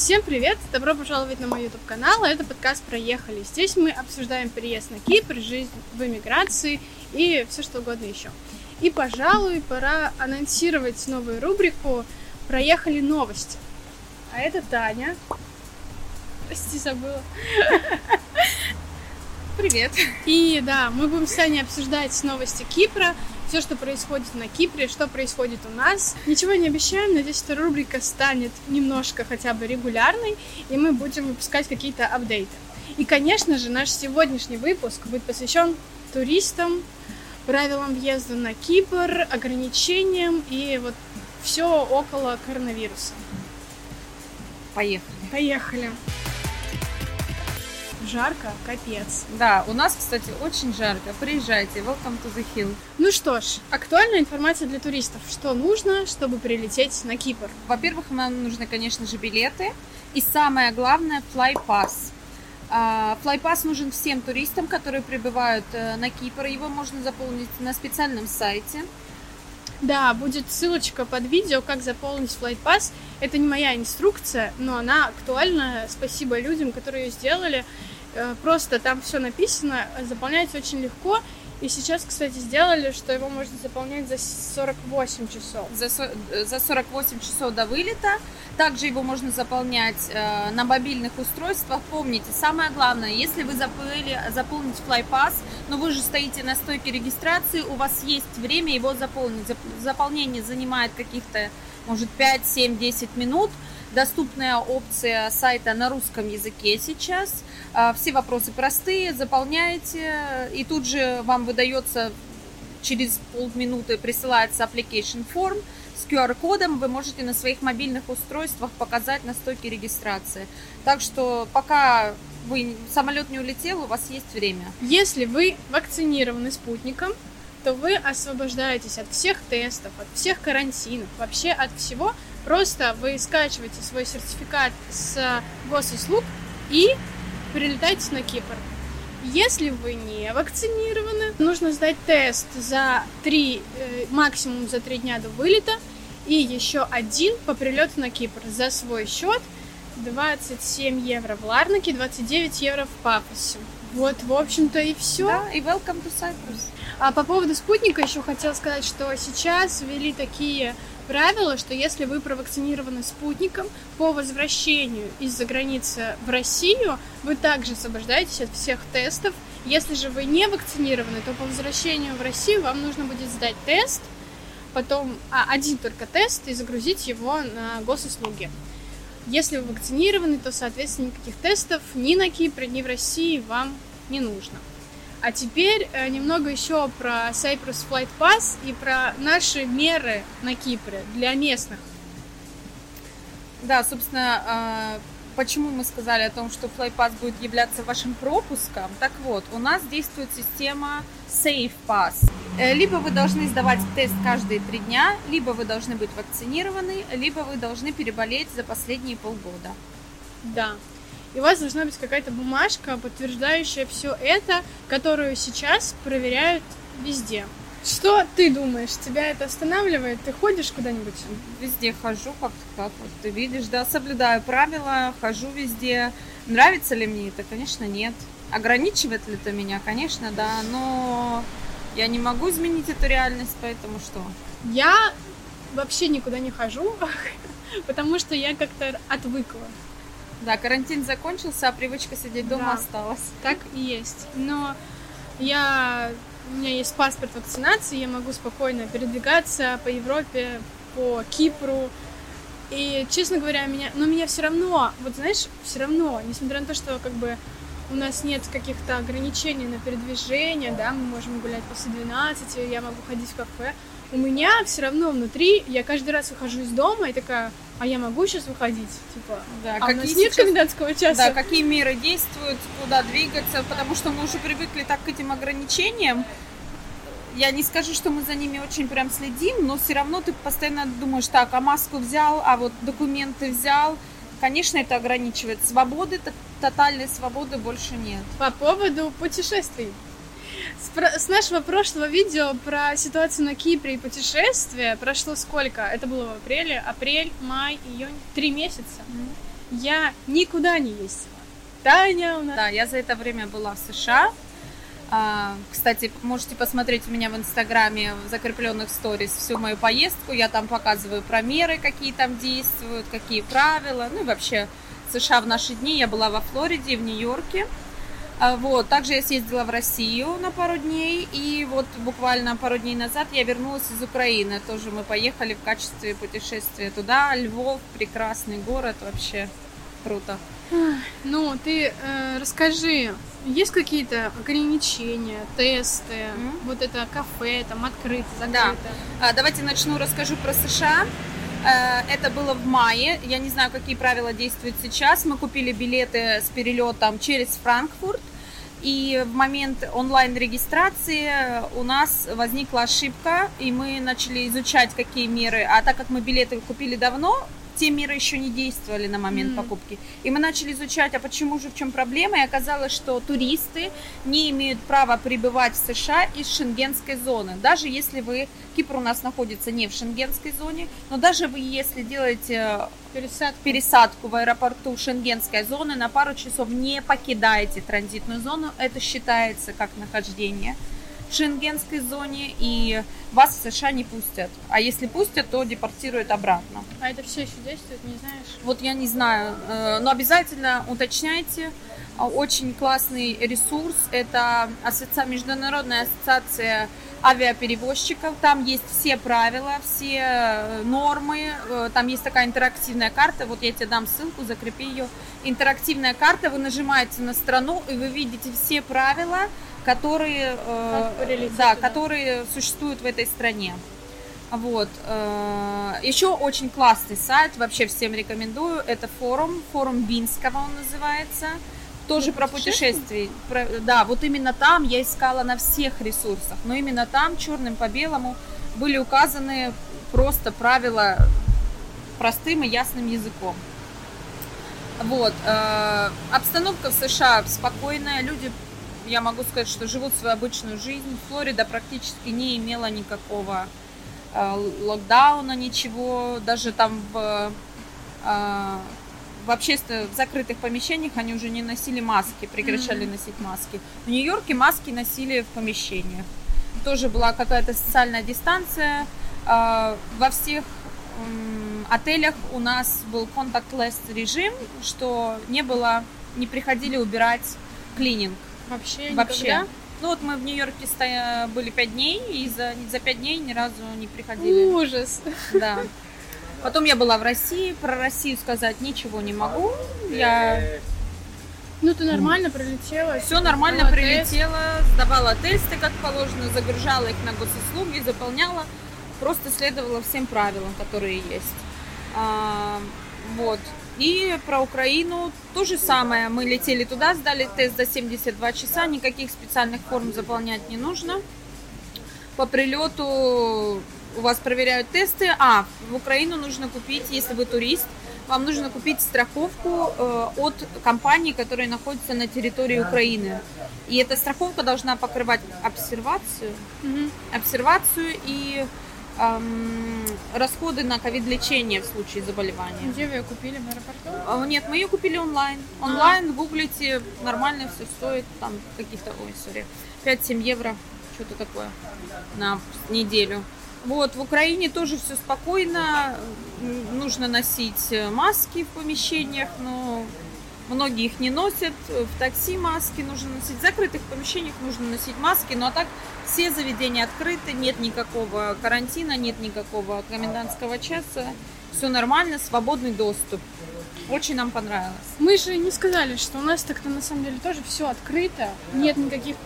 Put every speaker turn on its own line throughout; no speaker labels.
Всем привет! Добро пожаловать на мой YouTube канал. Это подкаст «Проехали». Здесь мы обсуждаем переезд на Кипр, жизнь в эмиграции и все что угодно еще. И, пожалуй, пора анонсировать новую рубрику «Проехали новости». А это Таня. Прости, забыла.
Привет.
И да, мы будем с Таней обсуждать новости Кипра, все, что происходит на Кипре, что происходит у нас. Ничего не обещаем, надеюсь, эта рубрика станет немножко хотя бы регулярной, и мы будем выпускать какие-то апдейты. И, конечно же, наш сегодняшний выпуск будет посвящен туристам, правилам въезда на Кипр, ограничениям и вот все около коронавируса.
Поехали.
Поехали жарко, капец.
Да, у нас, кстати, очень жарко. Приезжайте, welcome to the hill.
Ну что ж, актуальная информация для туристов. Что нужно, чтобы прилететь на Кипр?
Во-первых, нам нужны, конечно же, билеты. И самое главное, Fly Pass. Флайпасс нужен всем туристам, которые прибывают э, на Кипр. Его можно заполнить на специальном сайте.
Да, будет ссылочка под видео, как заполнить флайтпасс. Это не моя инструкция, но она актуальна. Спасибо людям, которые ее сделали. Э, просто там все написано, заполняется очень легко. И сейчас, кстати, сделали, что его можно заполнять за 48 часов.
За, за 48 часов до вылета. Также его можно заполнять э, на мобильных устройствах. Помните, самое главное, если вы забыли заполнить FlyPass, но вы же стоите на стойке регистрации, у вас есть время его заполнить. Заполнение занимает каких-то, может, 5, 7, 10 минут. Доступная опция сайта на русском языке сейчас. А, все вопросы простые, заполняете, и тут же вам выдается через полминуты присылается application form с QR-кодом. Вы можете на своих мобильных устройствах показать на стойке регистрации. Так что пока вы самолет не улетел, у вас есть время.
Если вы вакцинированы спутником, то вы освобождаетесь от всех тестов, от всех карантинов, вообще от всего. Просто вы скачиваете свой сертификат с госуслуг и прилетаете на Кипр. Если вы не вакцинированы, нужно сдать тест за 3, э, максимум за 3 дня до вылета и еще один по прилету на Кипр за свой счет 27 евро в Ларнаке, 29 евро в Пафосе. Вот, в общем-то, и все.
Да, и welcome to Cyprus.
А по поводу спутника еще хотела сказать, что сейчас ввели такие правило, что если вы провакцинированы спутником, по возвращению из-за границы в Россию вы также освобождаетесь от всех тестов. Если же вы не вакцинированы, то по возвращению в Россию вам нужно будет сдать тест, потом а, один только тест и загрузить его на госуслуги. Если вы вакцинированы, то, соответственно, никаких тестов ни на Кипре, ни в России вам не нужно. А теперь э, немного еще про Cyprus Flight Pass и про наши меры на Кипре для местных.
Да, собственно, а, почему мы сказали о том, что FlyPass будет являться вашим пропуском? Так вот, у нас действует система Safe Pass. Э, либо вы должны сдавать тест каждые три дня, либо вы должны быть вакцинированы, либо вы должны переболеть за последние полгода.
Да и у вас должна быть какая-то бумажка, подтверждающая все это, которую сейчас проверяют везде. Что ты думаешь, тебя это останавливает? Ты ходишь куда-нибудь?
Везде хожу, как, как вот ты видишь, да, соблюдаю правила, хожу везде. Нравится ли мне это? Конечно, нет. Ограничивает ли это меня? Конечно, да, но я не могу изменить эту реальность, поэтому что?
Я вообще никуда не хожу, потому что я как-то отвыкла.
Да, карантин закончился, а привычка сидеть дома да, осталась.
Так и есть. Но я у меня есть паспорт вакцинации, я могу спокойно передвигаться по Европе, по Кипру. И, честно говоря, меня, но меня все равно, вот знаешь, все равно, несмотря на то, что как бы у нас нет каких-то ограничений на передвижение, да, мы можем гулять после 12, я могу ходить в кафе, у меня все равно внутри, я каждый раз выхожу из дома и такая, а я могу сейчас выходить? Типа,
да,
а какие у нас нет сейчас... комендантского часа?
Да, какие меры действуют, куда двигаться, потому что мы уже привыкли так к этим ограничениям. Я не скажу, что мы за ними очень прям следим, но все равно ты постоянно думаешь, так, а маску взял, а вот документы взял. Конечно, это ограничивает. Свободы, тотальной свободы больше нет.
По поводу путешествий. С, нашего прошлого видео про ситуацию на Кипре и путешествия прошло сколько? Это было в апреле, апрель, май, июнь, три месяца. я никуда не ездила. Таня у нас...
Да, я за это время была в США. А, кстати, можете посмотреть у меня в Инстаграме в закрепленных сторис всю мою поездку. Я там показываю про меры, какие там действуют, какие правила. Ну и вообще США в наши дни. Я была во Флориде и в Нью-Йорке. А, вот. Также я съездила в Россию на пару дней. И вот буквально пару дней назад я вернулась из Украины. Тоже мы поехали в качестве путешествия туда. Львов, прекрасный город вообще. Круто.
Ну, ты э, расскажи, есть какие-то ограничения, тесты, mm-hmm. вот это кафе, там открыто, закрыто?
Да. А, давайте начну, расскажу про США. Э, это было в мае. Я не знаю, какие правила действуют сейчас. Мы купили билеты с перелетом через Франкфурт. И в момент онлайн-регистрации у нас возникла ошибка, и мы начали изучать, какие меры. А так как мы билеты купили давно, те меры еще не действовали на момент mm. покупки. И мы начали изучать, а почему же, в чем проблема, и оказалось, что туристы не имеют права прибывать в США из шенгенской зоны. Даже если вы, Кипр у нас находится не в шенгенской зоне, но даже вы, если делаете э, пересадку, пересадку в аэропорту шенгенской зоны, на пару часов не покидаете транзитную зону, это считается как нахождение в шенгенской зоне, и вас в США не пустят. А если пустят, то депортируют обратно.
А это все еще действует, не знаешь?
Вот я не знаю, э, но обязательно уточняйте. А, очень классный ресурс. Это ассоци... Международная ассоциация авиаперевозчиков. Там есть все правила, все э, нормы. Э, там есть такая интерактивная карта. Вот я тебе дам ссылку, закрепи ее. Интерактивная карта. Вы нажимаете на страну, и вы видите все правила, которые, э, да, которые существуют в этой стране. Вот. Э, еще очень классный сайт, вообще всем рекомендую. Это форум, форум Бинского он называется. Тоже про путешествия. Про, да, вот именно там я искала на всех ресурсах, но именно там черным по белому были указаны просто правила простым и ясным языком. Вот. Э, обстановка в США спокойная, люди я могу сказать, что живут свою обычную жизнь. Флорида практически не имела никакого э, локдауна, ничего. Даже там в, э, в общественных, в закрытых помещениях они уже не носили маски, прекращали mm-hmm. носить маски. В Нью-Йорке маски носили в помещениях. Тоже была какая-то социальная дистанция. Э, во всех отелях у нас был contactless режим, что не было, не приходили убирать клининг.
Вообще,
Вообще. Никогда? Ну вот мы в Нью-Йорке стоя... были пять дней, и за, за пять дней ни разу не приходили.
Ужас.
Да. Потом я была в России, про Россию сказать ничего не могу. Я...
Ну, ты нормально прилетела?
Все нормально прилетела, тест. сдавала тесты, как положено, загружала их на госуслуги, заполняла. Просто следовала всем правилам, которые есть. А, вот. И про Украину то же самое. Мы летели туда, сдали тест за 72 часа, никаких специальных форм заполнять не нужно. По прилету у вас проверяют тесты. А, в Украину нужно купить, если вы турист, вам нужно купить страховку э, от компании, которая находится на территории Украины. И эта страховка должна покрывать обсервацию, mm-hmm. обсервацию и эм, расходы на ковид-лечение в случае заболевания.
Где вы ее купили в аэропорту?
А, нет, мы ее купили онлайн. Онлайн, а. гуглите, нормально все стоит, там каких-то, ой, сори, 5-7 евро, что-то такое на неделю. Вот, в Украине тоже все спокойно, нужно носить маски в помещениях, но Многие их не носят. В такси маски нужно носить. В закрытых помещениях нужно носить маски. Ну а так все заведения открыты, нет никакого карантина, нет никакого комендантского часа. Все нормально, свободный доступ. Очень нам понравилось.
Мы же не сказали, что у нас так-то на самом деле тоже все открыто. Нет никаких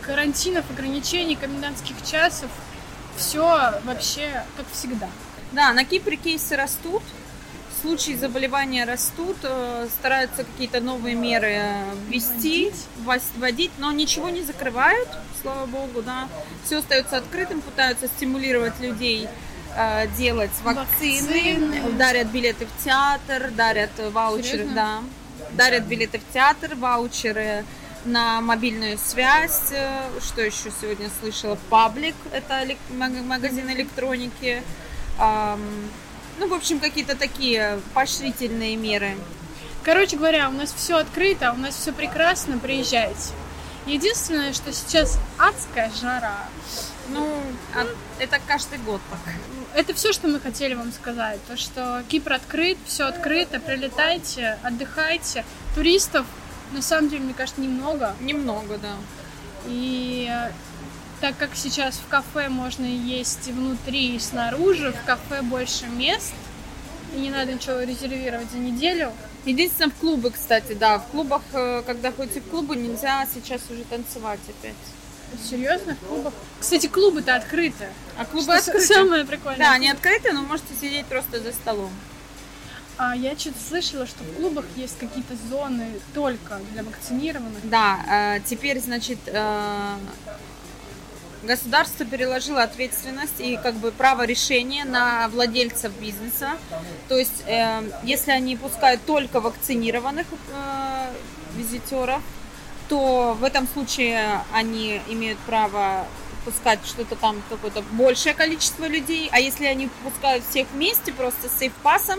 карантинов, ограничений, комендантских часов. Все вообще как всегда.
Да, на Кипре кейсы растут случаи заболевания растут, э, стараются какие-то новые меры э, ввести, вводить, но ничего не закрывают, слава богу, да. Все остается открытым, пытаются стимулировать людей э, делать вакцины, вакцины, дарят билеты в театр, дарят ваучеры, Серьезно? да, дарят билеты в театр, ваучеры на мобильную связь. Что еще сегодня слышала? Паблик, это магазин электроники. Ну, в общем, какие-то такие поощрительные меры.
Короче говоря, у нас все открыто, у нас все прекрасно, приезжайте. Единственное, что сейчас адская жара.
Ну, а это каждый год так.
Это все, что мы хотели вам сказать. То, что Кипр открыт, все открыто, прилетайте, отдыхайте. Туристов, на самом деле, мне кажется, немного.
Немного, да.
И э, так как сейчас в кафе можно есть и внутри, и снаружи, в кафе больше мест, и не надо ничего резервировать за неделю.
Единственное, в клубы, кстати, да. В клубах, э, когда ходите в клубы, нельзя сейчас уже танцевать опять.
Серьезно, в клубах? Кстати, клубы-то открыты.
А клубы
Что
открыты?
Самое прикольное.
Да, они открыты, но можете сидеть просто за столом.
А я что-то слышала, что в клубах есть какие-то зоны только для вакцинированных.
Да, э, теперь, значит, э, государство переложило ответственность и как бы право решения на владельцев бизнеса. То есть, э, если они пускают только вакцинированных э, визитеров, то в этом случае они имеют право пускать что-то там какое-то большее количество людей, а если они пускают всех вместе просто с сейф-пасом,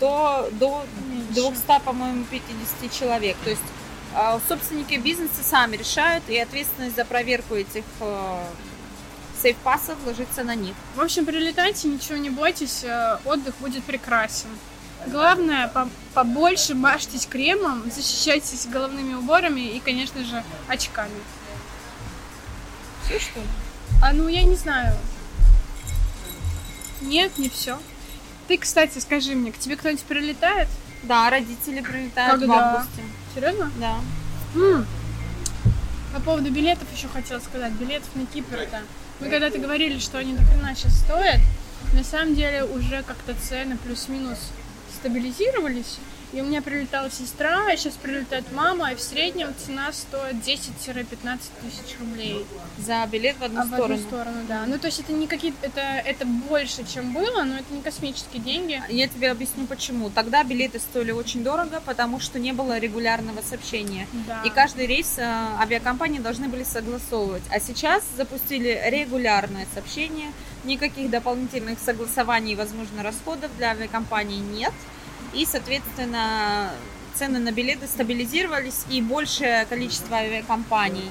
то до 200, по-моему, 50 человек. То есть собственники бизнеса сами решают, и ответственность за проверку этих э, сейф-пасов ложится на них.
В общем, прилетайте, ничего не бойтесь, э, отдых будет прекрасен. Главное, по- побольше мажьтесь кремом, защищайтесь головными уборами и, конечно же, очками.
Все что ли?
А ну, я не знаю. Нет, не все. Ты, кстати, скажи мне, к тебе кто-нибудь прилетает?
Да, родители прилетают в
Когда?
августе.
Серьезно?
Да.
М. По поводу билетов еще хотела сказать. Билетов на Кипр-то. Мы когда-то говорили, что они до хрена сейчас стоят. На самом деле уже как-то цены плюс-минус стабилизировались. И у меня прилетала сестра, а сейчас прилетает мама, и в среднем цена стоит 10-15 тысяч рублей.
За билет в одну
а в
сторону.
одну сторону, да. Ну, то есть это не какие это, это больше, чем было, но это не космические деньги.
Я тебе объясню почему. Тогда билеты стоили очень дорого, потому что не было регулярного сообщения.
Да.
И каждый рейс э, авиакомпании должны были согласовывать. А сейчас запустили регулярное сообщение. Никаких дополнительных согласований и, возможно, расходов для авиакомпании нет. И, соответственно, цены на билеты стабилизировались, и большее количество авиакомпаний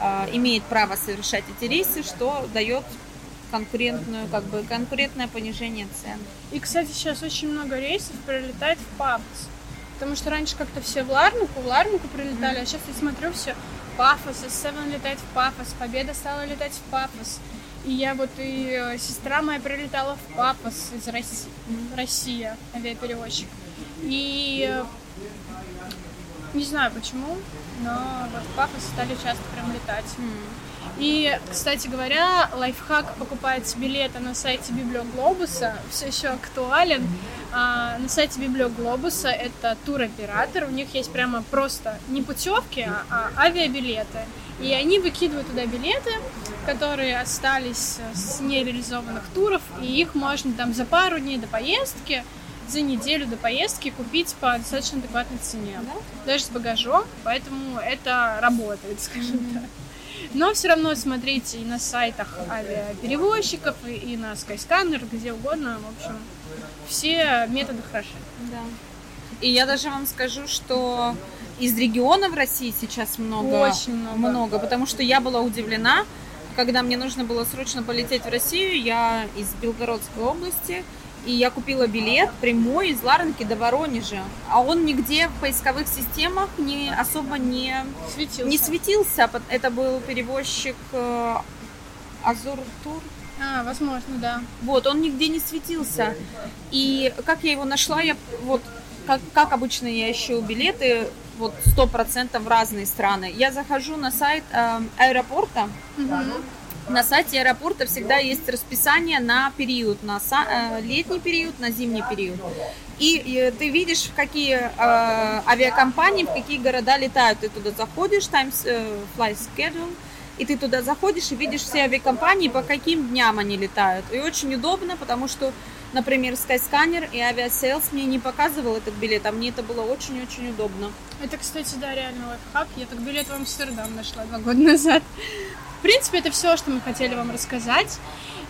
э, имеет право совершать эти рейсы, что дает конкурентную, как бы, конкурентное понижение цен.
И, кстати, сейчас очень много рейсов прилетает в Пафос. Потому что раньше как-то все в Ларнаку, в Ларнаку прилетали, а сейчас я смотрю все Пафос, С7 летает в Пафос, Победа стала летать в Пафос. И я вот и э, сестра моя прилетала в Пафос из России, Россия, авиаперевозчик. И э, не знаю почему, но вот в Пафос стали часто прям летать. И, кстати говоря, лайфхак покупать билеты на сайте Библиоглобуса все еще актуален. А, на сайте Библиоглобуса это туроператор, у них есть прямо просто не путевки, а, а авиабилеты. И они выкидывают туда билеты, которые остались с нереализованных туров, и их можно там за пару дней до поездки, за неделю до поездки купить по достаточно адекватной цене. Даже с багажом, поэтому это работает, скажем так. Но все равно смотрите и на сайтах авиаперевозчиков, и, и на Skyscanner, где угодно. В общем, все методы хороши.
Да. И я даже вам скажу, что из регионов России сейчас много,
Очень много.
много, потому что я была удивлена, когда мне нужно было срочно полететь в Россию, я из Белгородской области, и я купила билет прямой из Ларнки до Воронежа, а он нигде в поисковых системах не особо не,
Светился.
не светился. Это был перевозчик э, Азур Тур.
А, возможно, да.
Вот, он нигде не светился. И как я его нашла, я вот как, как обычно я ищу билеты, вот сто процентов в разные страны. Я захожу на сайт э, аэропорта. На сайте аэропорта всегда есть расписание на период, на са- э, летний период, на зимний период. И, и ты видишь, в какие э, авиакомпании, в какие города летают. Ты туда заходишь, Times э, Fly Schedule, и ты туда заходишь и видишь все авиакомпании, по каким дням они летают. И очень удобно, потому что, например, Skyscanner и Aviasales мне не показывал этот билет, а мне это было очень-очень удобно.
Это, кстати, да, реально лайфхак. Я так билет в Амстердам нашла два года назад. В принципе, это все, что мы хотели вам рассказать.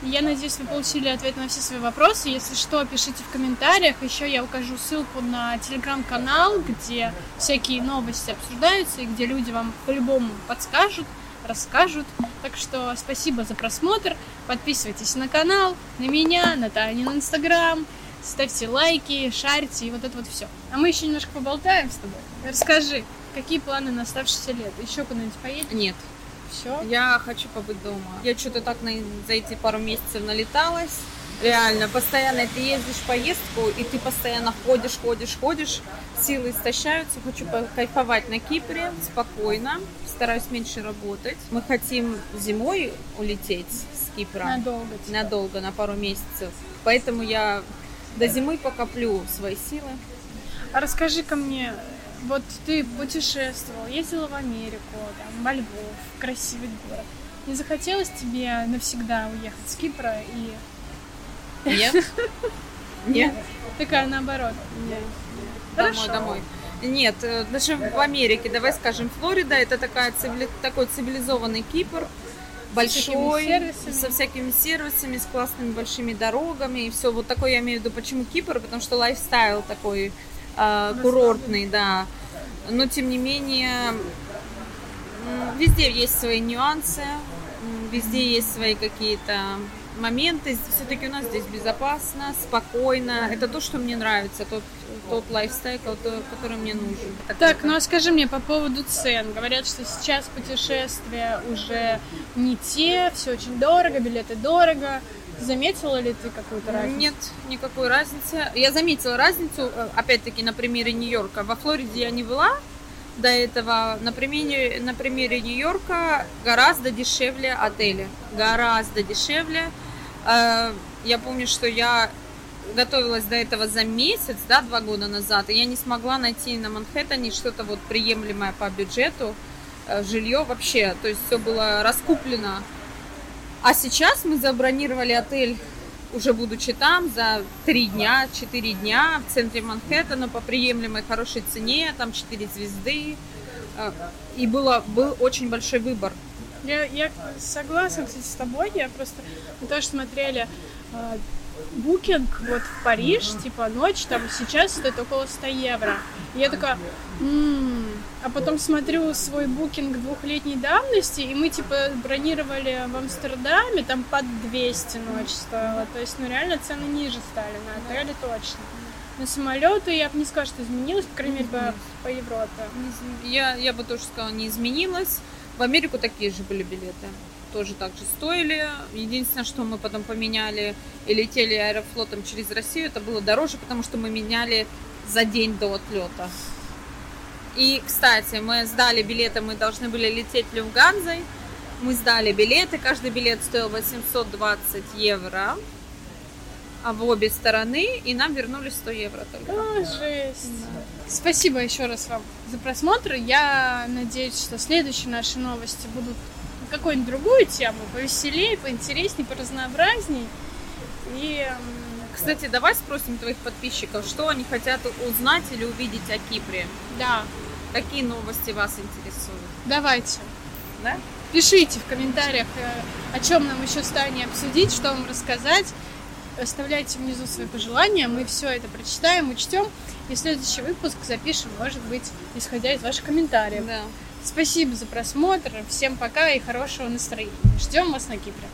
Я надеюсь, вы получили ответ на все свои вопросы. Если что, пишите в комментариях. Еще я укажу ссылку на телеграм-канал, где всякие новости обсуждаются и где люди вам по-любому подскажут, расскажут. Так что спасибо за просмотр. Подписывайтесь на канал, на меня, на Таню на инстаграм. Ставьте лайки, шарьте и вот это вот все. А мы еще немножко поболтаем с тобой. Расскажи, какие планы на оставшееся лет? Еще куда-нибудь поедешь?
Нет,
Все?
я хочу побыть дома. Я что-то так на, за эти пару месяцев налеталась. Реально, постоянно ты ездишь в поездку, и ты постоянно ходишь, ходишь, ходишь, силы истощаются. Хочу кайфовать на Кипре спокойно, стараюсь меньше работать. Мы хотим зимой улететь с Кипра.
Надолго. типа.
надолго, на пару месяцев. Поэтому я до зимы покоплю свои силы.
А расскажи-ка мне, вот ты путешествовал, ездила в Америку, там, во Львов, красивый город. Не захотелось тебе навсегда уехать с Кипра и...
Нет? Нет.
Такая наоборот.
Домой,
Хорошо.
домой. Нет, э, даже в Америке, давай скажем, Флорида, это такая цивили- такой цивилизованный Кипр, большой,
сервисами.
со всякими сервисами, с классными большими дорогами и все. Вот такой я имею в виду, почему Кипр, потому что лайфстайл такой э, курортный, да. Но тем не менее, везде есть свои нюансы, везде есть свои какие-то моменты. Все-таки у нас здесь безопасно, спокойно. Это то, что мне нравится, тот, тот лайфстайл, который мне нужен.
Так, ну а скажи мне по поводу цен. Говорят, что сейчас путешествия уже не те, все очень дорого, билеты дорого. Заметила ли ты какую-то разницу?
Нет, никакой разницы. Я заметила разницу, э, опять-таки, на примере Нью-Йорка. Во Флориде я не была до этого. На примере, на примере Нью-Йорка гораздо дешевле отели. Гораздо дешевле. Э, Я помню, что я готовилась до этого за месяц, да, два года назад, и я не смогла найти на Манхэттене что-то вот приемлемое по бюджету, э, жилье вообще, то есть все было раскуплено. А сейчас мы забронировали отель, уже будучи там, за три дня, четыре дня в центре Манхэттена по приемлемой хорошей цене, там четыре звезды. Э, И было, был очень большой выбор.
Я, я согласна, кстати, с тобой. Я просто мы тоже смотрели э, вот в Париж, типа ночь, там сейчас стоит около 100 евро. И я такая, «М-м». а потом смотрю свой букинг двухлетней давности, и мы типа бронировали в Амстердаме, там под 200 ночь стоила. То есть, ну реально цены ниже стали на отеле точно. На самолеты я бы не сказала, что изменилось, по крайней мере, по, по Европе.
Я, я бы тоже сказала, не изменилось. В Америку такие же были билеты. Тоже так же стоили. Единственное, что мы потом поменяли и летели аэрофлотом через Россию, это было дороже, потому что мы меняли за день до отлета. И, кстати, мы сдали билеты, мы должны были лететь Люфганзой. Мы сдали билеты, каждый билет стоил 820 евро а в обе стороны, и нам вернули 100 евро только.
А, жесть. Спасибо еще раз вам за просмотр. Я надеюсь, что следующие наши новости будут на какую-нибудь другую тему, повеселее, поинтереснее, поразнообразней. И
Кстати, давай спросим твоих подписчиков, что они хотят узнать или увидеть о Кипре.
да,
Какие новости вас интересуют?
давайте.
Да?
Пишите в комментариях, э, о чем нам еще с Таней обсудить, что вам рассказать. Оставляйте внизу свои пожелания, мы все это прочитаем, учтем. И следующий выпуск запишем, может быть, исходя из ваших комментариев.
Да.
Спасибо за просмотр, всем пока и хорошего настроения. Ждем вас на Кипре.